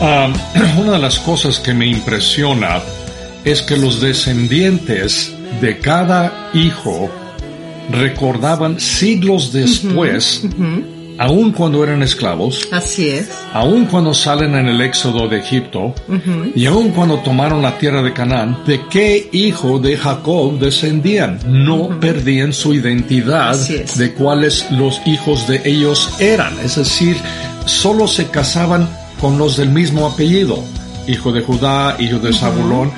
Ah, una de las cosas que me impresiona es que los descendientes de cada hijo recordaban siglos después, aun cuando eran esclavos, Así es. aun cuando salen en el éxodo de Egipto, y aun cuando tomaron la tierra de Canaán, de qué hijo de Jacob descendían. No perdían su identidad de cuáles los hijos de ellos eran. Es decir, solo se casaban con los del mismo apellido. Hijo de Judá, hijo de Zabulón.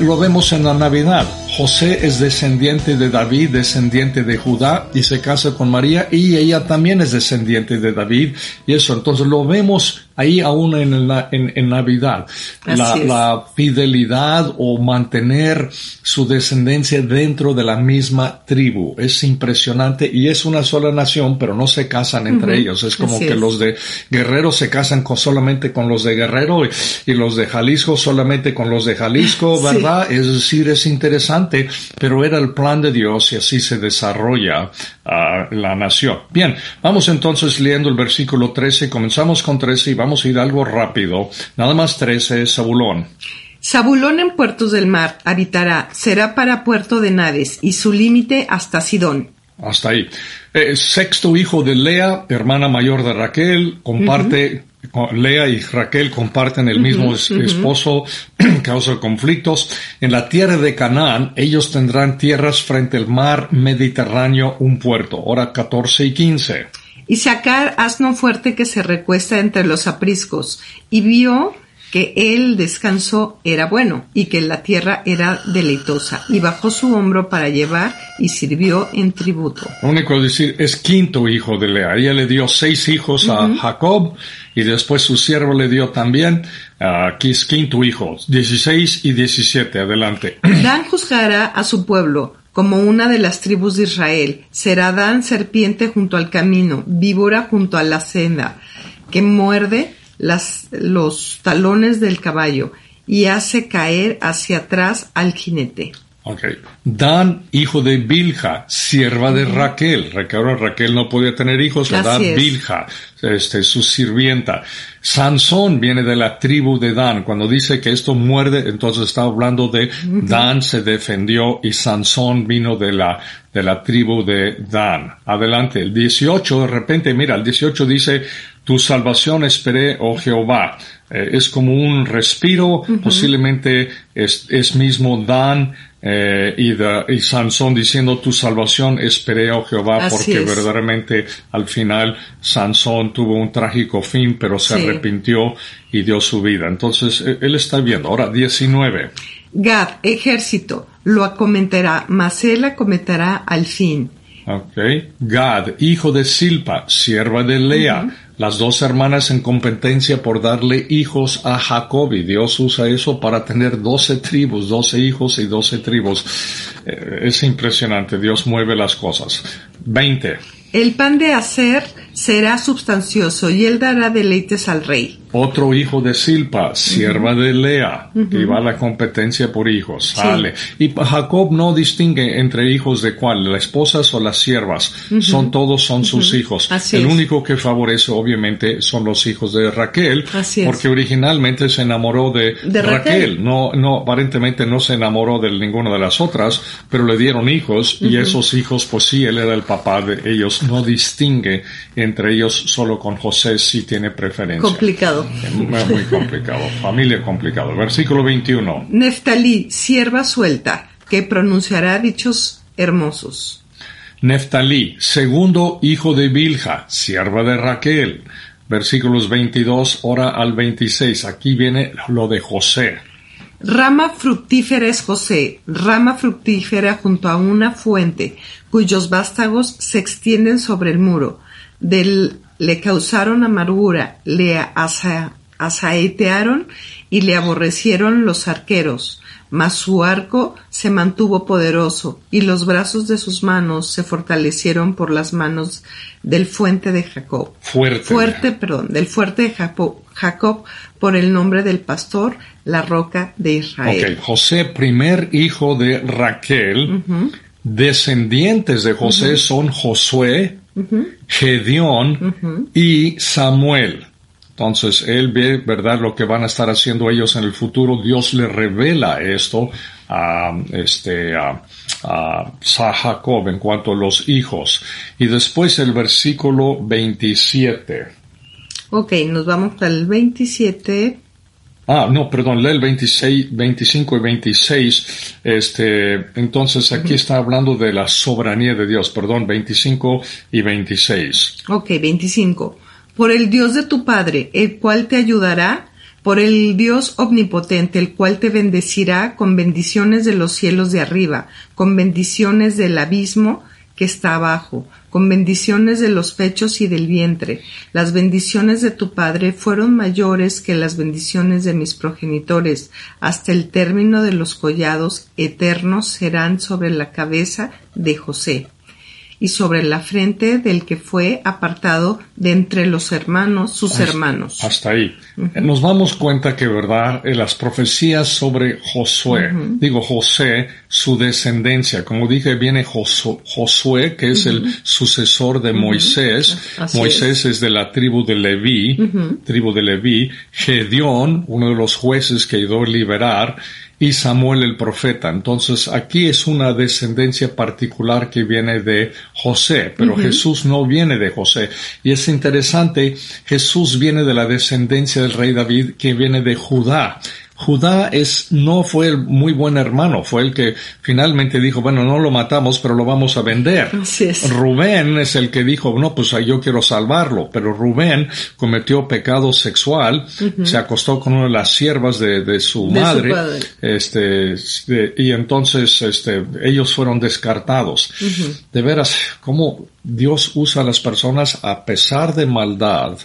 Lo vemos en la Navidad. José es descendiente de David, descendiente de Judá, y se casa con María, y ella también es descendiente de David. Y eso, entonces lo vemos ahí aún en, la- en, en Navidad. La, la fidelidad o mantener su descendencia dentro de la misma tribu. Es impresionante y es una sola nación, pero no se casan entre ellos. Es como Así que es. los de Guerrero se casan con, solamente con los de Guerrero y, y los de Jalisco solamente con los de Jalisco, Sí. ¿verdad? Es decir, es interesante, pero era el plan de Dios y así se desarrolla ah, la nación. Bien, vamos entonces leyendo el versículo 13. Comenzamos con 13 y vamos a ir algo rápido. Nada más 13, Zabulón. Zabulón en puertos del mar habitará, será para puerto de Nades, y su límite hasta Sidón. Hasta ahí. Eh, sexto hijo de Lea, hermana mayor de Raquel, comparte, con- Lea y Raquel comparten el mismo es- esposo, causa conflictos. En la tierra de Canaán, ellos tendrán tierras frente al mar Mediterráneo, un puerto. Hora 14 y 15. Y sacar asno fuerte que se recuesta entre los apriscos, y vio que el descanso era bueno, y que la tierra era deleitosa, y bajó su hombro para llevar, y sirvió en tributo. Lo único es decir, es quinto hijo de Lea. Ella le dio seis hijos a Jacob y después su siervo le dio también, ah, aquí es quinto hijo, 16 y 17. Adelante. Dan juzgará a su pueblo como una de las tribus de Israel. Será Dan serpiente junto al camino, víbora junto a la senda, que muerde las, los talones del caballo y hace caer hacia atrás al jinete. Ok. Dan, hijo de Bilha, sierva de Raquel. Recuerda, Raquel no podía tener hijos. Así es. Bilha, este, su sirvienta. Sansón viene de la tribu de Dan. Cuando dice que esto muerde, entonces está hablando de Dan se defendió y Sansón vino de la, de la tribu de Dan. Adelante. El 18, de repente, mira, el 18 dice, tu salvación esperé, oh Jehová. Eh, es como un respiro, posiblemente es, es mismo Dan, eh, y, de- y Sansón diciendo tu salvación esperé, oh Jehová, Así porque es. verdaderamente al final Sansón tuvo un trágico fin, pero se Sí. arrepintió y dio su vida. Entonces, eh, él está viendo. Ahora, 19. Gad, ejército, lo acometerá, mas él acometerá al fin. Ok. Gad, hijo de Silpa, sierva de Lea. Las dos hermanas en competencia por darle hijos a Jacob y Dios usa eso para tener doce tribus, doce hijos y doce tribus. Eh, es impresionante, Dios mueve las cosas. 20. El pan de hacer será sustancioso y él dará deleites al rey. Otro hijo de Silpa, sierva de Lea, y va a la competencia por hijos, sale. Y Jacob no distingue entre hijos de cuál, las esposas o las siervas, son todos son sus hijos. Así El es. único que favorece obviamente son los hijos de Raquel, Así es. porque originalmente se enamoró de, De Raquel. No, no, aparentemente no se enamoró de ninguna de las otras, pero le dieron hijos y esos hijos, pues sí, él era el papá de ellos, no distingue entre ellos solo con José si tiene preferencia. Complicado. Muy, muy complicado. Familia complicado. Versículo 21. Neftalí, sierva suelta, que pronunciará dichos hermosos. Neftalí, segundo hijo de Bilha, sierva de Raquel. Versículos 22 ahora al 26. Aquí viene lo de José. Rama fructífera es José, rama fructífera junto a una fuente, cuyos vástagos se extienden sobre el muro. Del, le causaron amargura, le asa- asaetearon y le aborrecieron los arqueros. Mas su arco se mantuvo poderoso y los brazos de sus manos se fortalecieron por las manos del fuente de Jacob. Fuerte. Fuerte, perdón, del fuerte de Jacob por el nombre del pastor, la roca de Israel. Ok, José, primer hijo de Raquel, descendientes de José son Josué, Gedeón y Samuel. Entonces, él ve, ¿verdad?, lo que van a estar haciendo ellos en el futuro. Dios le revela esto a, este, a, a Jacob en cuanto a los hijos. Y después el versículo 27. Ok, nos vamos al 27. Ah, no, perdón, lee el 26, 25 y 26. Este, entonces aquí está hablando de la soberanía de Dios, perdón, 25 y 26. Ok, 25. Por el Dios de tu Padre, el cual te ayudará, por el Dios omnipotente, el cual te bendecirá con bendiciones de los cielos de arriba, con bendiciones del abismo que está abajo, con bendiciones de los pechos y del vientre. Las bendiciones de tu Padre fueron mayores que las bendiciones de mis progenitores. Hasta el término de los collados eternos serán sobre la cabeza de José y sobre la frente del que fue apartado de entre los hermanos, sus hermanos. Hasta ahí. Nos damos cuenta que, ¿verdad? En las profecías sobre Josué, digo José, su descendencia, como dije, viene Josué, que es el sucesor de Moisés. Moisés es. de la tribu de Leví, tribu de Leví. Gedeón, uno de los jueces que ido a liberar, y Samuel el profeta. Entonces aquí es una descendencia particular que viene de José, pero Jesús no viene de José. Y es interesante, Jesús viene de la descendencia del rey David que viene de Judá. Judá es, no fue el muy buen hermano, fue el que finalmente dijo, bueno, no lo matamos, pero lo vamos a vender. Rubén es el que dijo, no, pues yo quiero salvarlo, pero Rubén cometió pecado sexual, se acostó con una de las siervas de, su madre, este, y entonces, este, ellos fueron descartados. De veras, ¿cómo Dios usa a las personas a pesar de maldad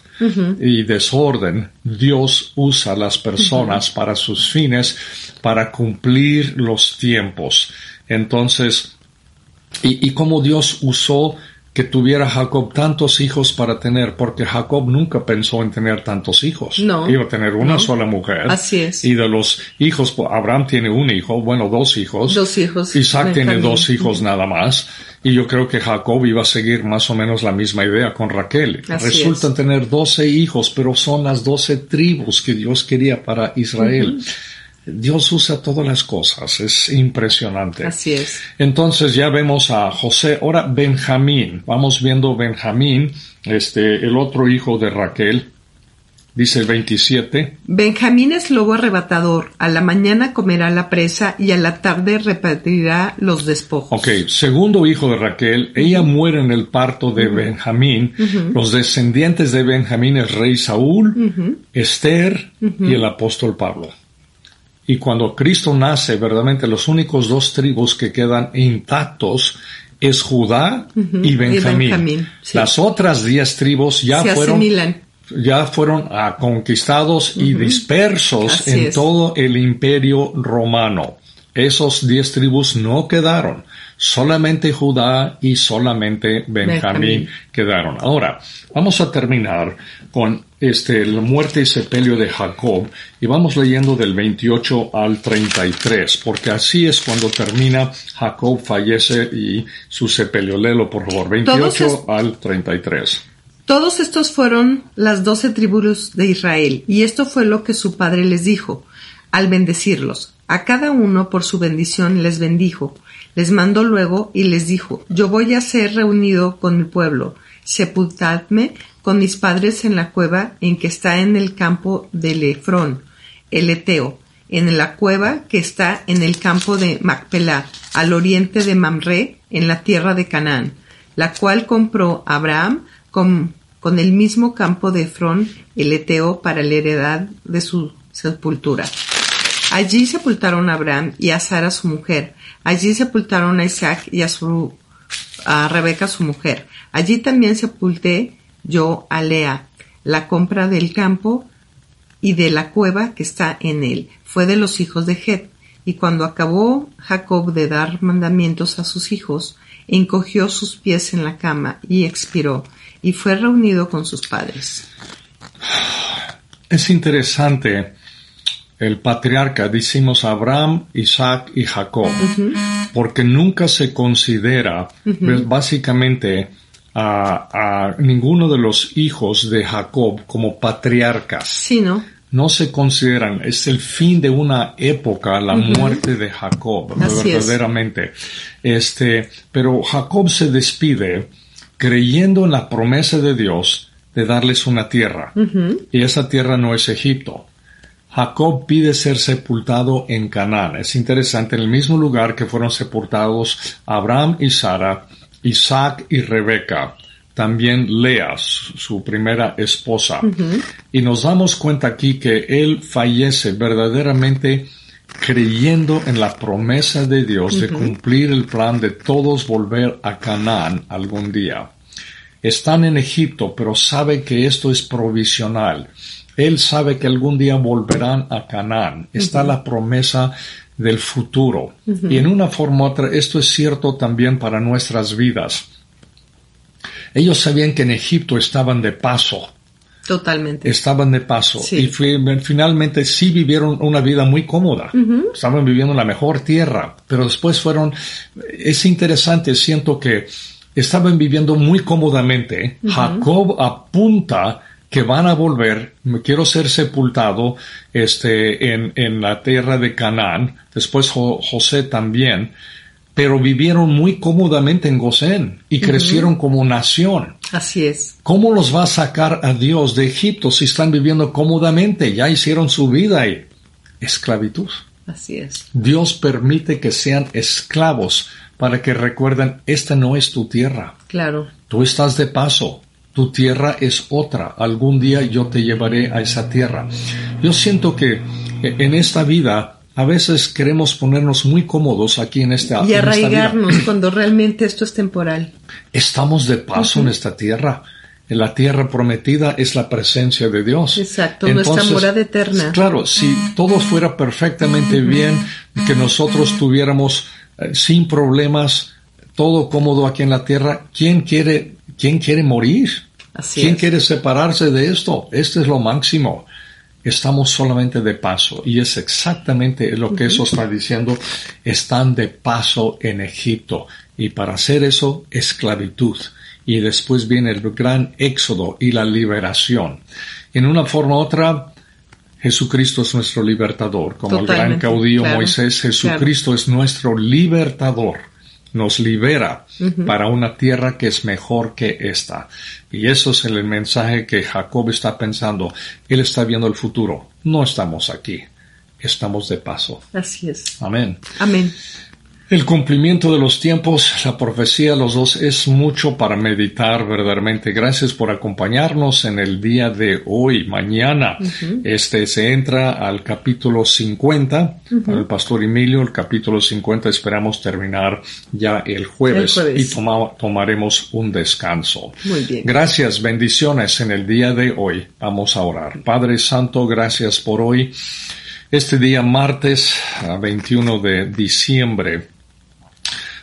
y desorden? Dios usa a las personas para sus fines, para cumplir los tiempos. Entonces, y, y como Dios usó que tuviera Jacob tantos hijos para tener, porque Jacob nunca pensó en tener tantos hijos. No. Iba a tener una sola mujer. Así es. Y de los hijos, Abraham tiene un hijo, bueno, dos hijos. Dos hijos. Isaac tiene dos hijos nada más. Y yo creo que Jacob iba a seguir más o menos la misma idea con Raquel. Resultan tener doce hijos, pero son las doce tribus que Dios quería para Israel. Dios usa todas las cosas, es impresionante. Así es. Entonces ya vemos a José, ahora Benjamín, vamos viendo Benjamín, este, el otro hijo de Raquel, dice el 27. Benjamín es lobo arrebatador, a la mañana comerá la presa y a la tarde repartirá los despojos. Ok, segundo hijo de Raquel, ella muere en el parto de Benjamín, los descendientes de Benjamín es rey Saúl, Esther y el apóstol Pablo. Y cuando Cristo nace, verdaderamente los únicos dos tribus que quedan intactos es Judá y Benjamín. Las otras diez tribus ya fueron ya fueron conquistados y dispersos en todo el imperio romano. Esos diez tribus no quedaron. Solamente Judá y solamente Benjamín, quedaron. Ahora, vamos a terminar con este, la muerte y sepelio de Jacob y vamos leyendo del 28 al 33, porque así es cuando termina Jacob fallece y su sepelio. Léelo, por favor, 28 al 33. Todos estos fueron las doce tribus de Israel, y esto fue lo que su padre les dijo, al bendecirlos. A cada uno por su bendición les bendijo, les mandó luego y les dijo, yo voy a ser reunido con mi pueblo, sepultadme con mis padres en la cueva en que está en el campo de Lefrón, el Eteo, en la cueva que está en el campo de Macpelá, al oriente de Mamre, en la tierra de Canaán, la cual compró Abraham con, con el mismo campo de Efrón, el Eteo, para la heredad de su sepultura. Allí sepultaron a Abraham y a Sara su mujer. Allí sepultaron a Isaac y a su Rebeca su mujer. Allí también sepulté yo a Lea. La compra del campo y de la cueva que está en él fue de los hijos de Het. Y cuando acabó Jacob de dar mandamientos a sus hijos, encogió sus pies en la cama y expiró, y fue reunido con sus padres. Es interesante el patriarca, decimos Abraham, Isaac y Jacob, porque nunca se considera pues, básicamente a, a, ninguno de los hijos de Jacob como patriarcas. Sí, ¿no? No se consideran, es el fin de una época, la muerte de Jacob, Así verdaderamente. Este, pero Jacob se despide creyendo en la promesa de Dios de darles una tierra. Y esa tierra no es Egipto. Jacob pide ser sepultado en Canaán. Es interesante, en el mismo lugar que fueron sepultados Abraham y Sara, Isaac y Rebeca, también Lea, su primera esposa. Y nos damos cuenta aquí que él fallece verdaderamente creyendo en la promesa de Dios de cumplir el plan de todos volver a Canaán algún día. Están en Egipto, pero sabe que esto es provisional él sabe que algún día volverán a Canaán. Está la promesa del futuro. Y en una forma u otra, esto es cierto también para nuestras vidas. Ellos sabían que en Egipto estaban de paso. Totalmente. Estaban de paso. Y finalmente sí vivieron una vida muy cómoda. Estaban viviendo en la mejor tierra. Pero después fueron, es interesante, siento que estaban viviendo muy cómodamente. Jacob apunta que van a volver, quiero ser sepultado este, en, en la tierra de Canaán, después José también, pero vivieron muy cómodamente en Gosén y crecieron como nación. Así es. ¿Cómo los va a sacar a Dios de Egipto si están viviendo cómodamente? Ya hicieron su vida ahí. Esclavitud. Así es. Dios permite que sean esclavos para que recuerden, esta no es tu tierra. Claro. Tú estás de paso tu tierra es otra. Algún día yo te llevaré a esa tierra. Yo siento que en esta vida a veces queremos ponernos muy cómodos aquí en esta Y arraigarnos cuando realmente esto es temporal. Estamos de paso en esta tierra. En la tierra prometida es la presencia de Dios. Exacto, nuestra morada eterna. Claro, si todo fuera perfectamente bien, que nosotros tuviéramos eh, sin problemas todo cómodo aquí en la tierra, ¿quién quiere ¿Quién quiere morir? ¿Quién quiere separarse de esto? Esto es lo máximo. Estamos solamente de paso y es exactamente lo que eso está diciendo. Están de paso en Egipto y para hacer eso, esclavitud. Y después viene el gran éxodo y la liberación. En una forma u otra, Jesucristo es nuestro libertador. Como el gran caudillo Moisés, Jesucristo es nuestro libertador nos libera para una tierra que es mejor que esta. Y eso es el mensaje que Jacob está pensando. Él está viendo el futuro. No estamos aquí. Estamos de paso. Así es. Amén. Amén. El cumplimiento de los tiempos, la profecía, los dos, es mucho para meditar verdaderamente. Gracias por acompañarnos en el día de hoy. Mañana, este se entra al capítulo 50, el pastor Emilio, el capítulo 50, esperamos terminar ya el jueves, y tomaremos un descanso. Muy bien. Gracias, bendiciones en el día de hoy. Vamos a orar. Padre Santo, gracias por hoy. Este día martes 21 de diciembre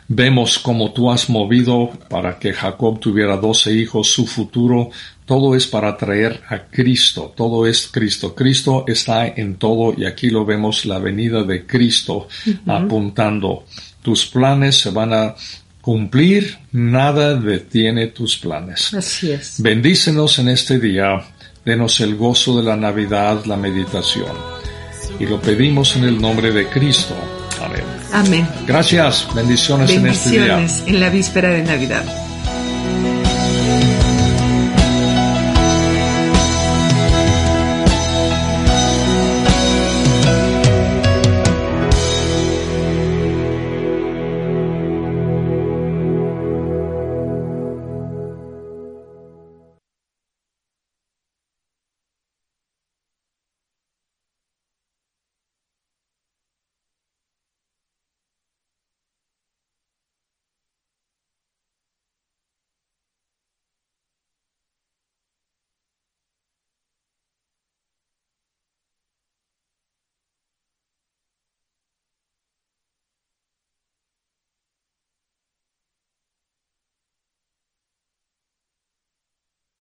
Vemos como tú has movido para que Jacob tuviera doce hijos, su futuro, todo es para traer a Cristo, todo es Cristo. Cristo está en todo y aquí lo vemos la venida de Cristo apuntando. Tus planes se van a cumplir, nada detiene tus planes. Así es. Bendícenos en este día, denos el gozo de la Navidad, la meditación. Y lo pedimos en el nombre de Cristo. Amén. Gracias. Bendiciones, en este día. en la víspera de Navidad.